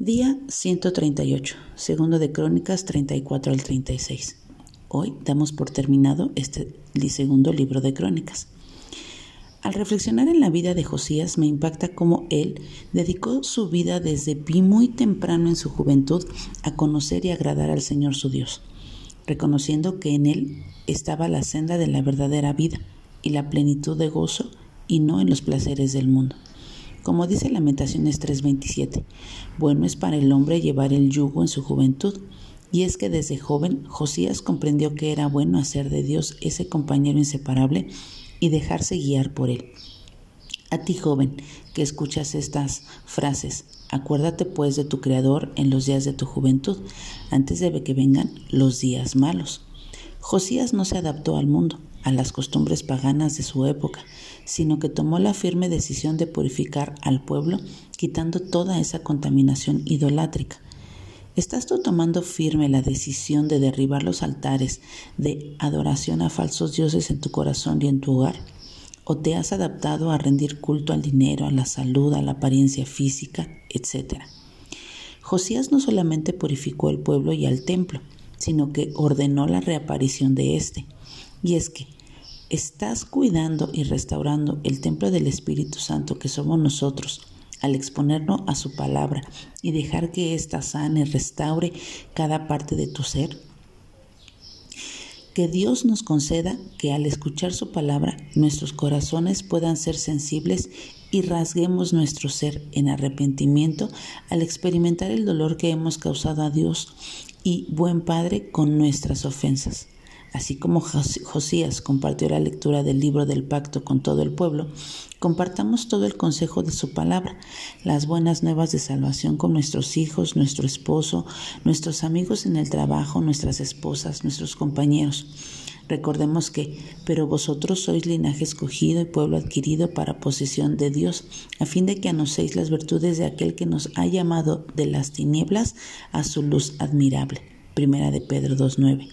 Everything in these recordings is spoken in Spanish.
Día 138, segundo de Crónicas 34 al 36. Hoy damos por terminado este segundo libro de Crónicas. Al reflexionar en la vida de Josías me impacta cómo él dedicó su vida desde muy temprano en su juventud a conocer y agradar al Señor su Dios, reconociendo que en él estaba la senda de la verdadera vida y la plenitud de gozo y no en los placeres del mundo. Como dice Lamentaciones 3:27, bueno es para el hombre llevar el yugo en su juventud. Y es que desde joven Josías comprendió que era bueno hacer de Dios ese compañero inseparable y dejarse guiar por él. A ti joven que escuchas estas frases, acuérdate pues de tu Creador en los días de tu juventud, antes de que vengan los días malos. Josías no se adaptó al mundo, a las costumbres paganas de su época, sino que tomó la firme decisión de purificar al pueblo, quitando toda esa contaminación idolátrica. ¿Estás tú tomando firme la decisión de derribar los altares de adoración a falsos dioses en tu corazón y en tu hogar? ¿O te has adaptado a rendir culto al dinero, a la salud, a la apariencia física, etcétera? Josías no solamente purificó el pueblo y al templo, sino que ordenó la reaparición de éste. Y es que estás cuidando y restaurando el templo del Espíritu Santo que somos nosotros al exponernos a su palabra y dejar que ésta sane, restaure cada parte de tu ser. Que Dios nos conceda que al escuchar su palabra nuestros corazones puedan ser sensibles y rasguemos nuestro ser en arrepentimiento al experimentar el dolor que hemos causado a Dios y buen Padre con nuestras ofensas. Así como Josías compartió la lectura del libro del pacto con todo el pueblo, compartamos todo el consejo de su palabra, las buenas nuevas de salvación con nuestros hijos, nuestro esposo, nuestros amigos en el trabajo, nuestras esposas, nuestros compañeros. Recordemos que, pero vosotros sois linaje escogido y pueblo adquirido para posesión de Dios, a fin de que anoséis las virtudes de aquel que nos ha llamado de las tinieblas a su luz admirable. Primera de Pedro 2.9.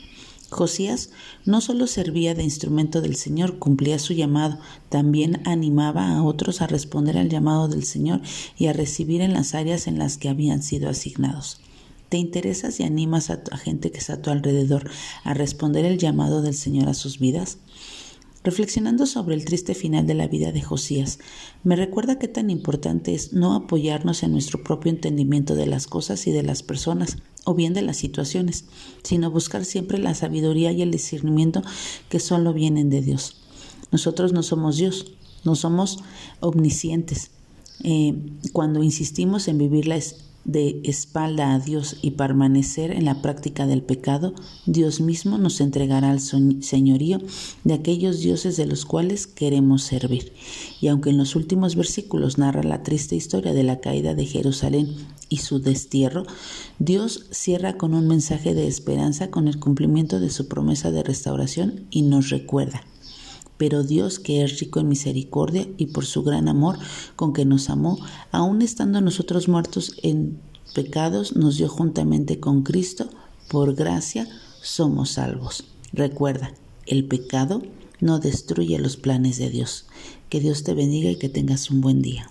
Josías no solo servía de instrumento del Señor, cumplía su llamado, también animaba a otros a responder al llamado del Señor y a recibir en las áreas en las que habían sido asignados. ¿Te interesas y animas a, gente que está a tu alrededor a responder el llamado del Señor a sus vidas? Reflexionando sobre el triste final de la vida de Josías, me recuerda qué tan importante es no apoyarnos en nuestro propio entendimiento de las cosas y de las personas, o bien de las situaciones, sino buscar siempre la sabiduría y el discernimiento que solo vienen de Dios. Nosotros no somos Dios, no somos omniscientes. Eh, cuando insistimos en vivir la, de espalda a Dios y permanecer en la práctica del pecado, Dios mismo nos entregará al señorío de aquellos dioses de los cuales queremos servir. Y aunque en los últimos versículos narra la triste historia de la caída de Jerusalén y su destierro, Dios cierra con un mensaje de esperanza con el cumplimiento de su promesa de restauración y nos recuerda pero Dios, que es rico en misericordia y por su gran amor con que nos amó, aun estando nosotros muertos en pecados, nos dio juntamente con Cristo, por gracia somos salvos. Recuerda, el pecado no destruye los planes de Dios. Que Dios te bendiga y que tengas un buen día.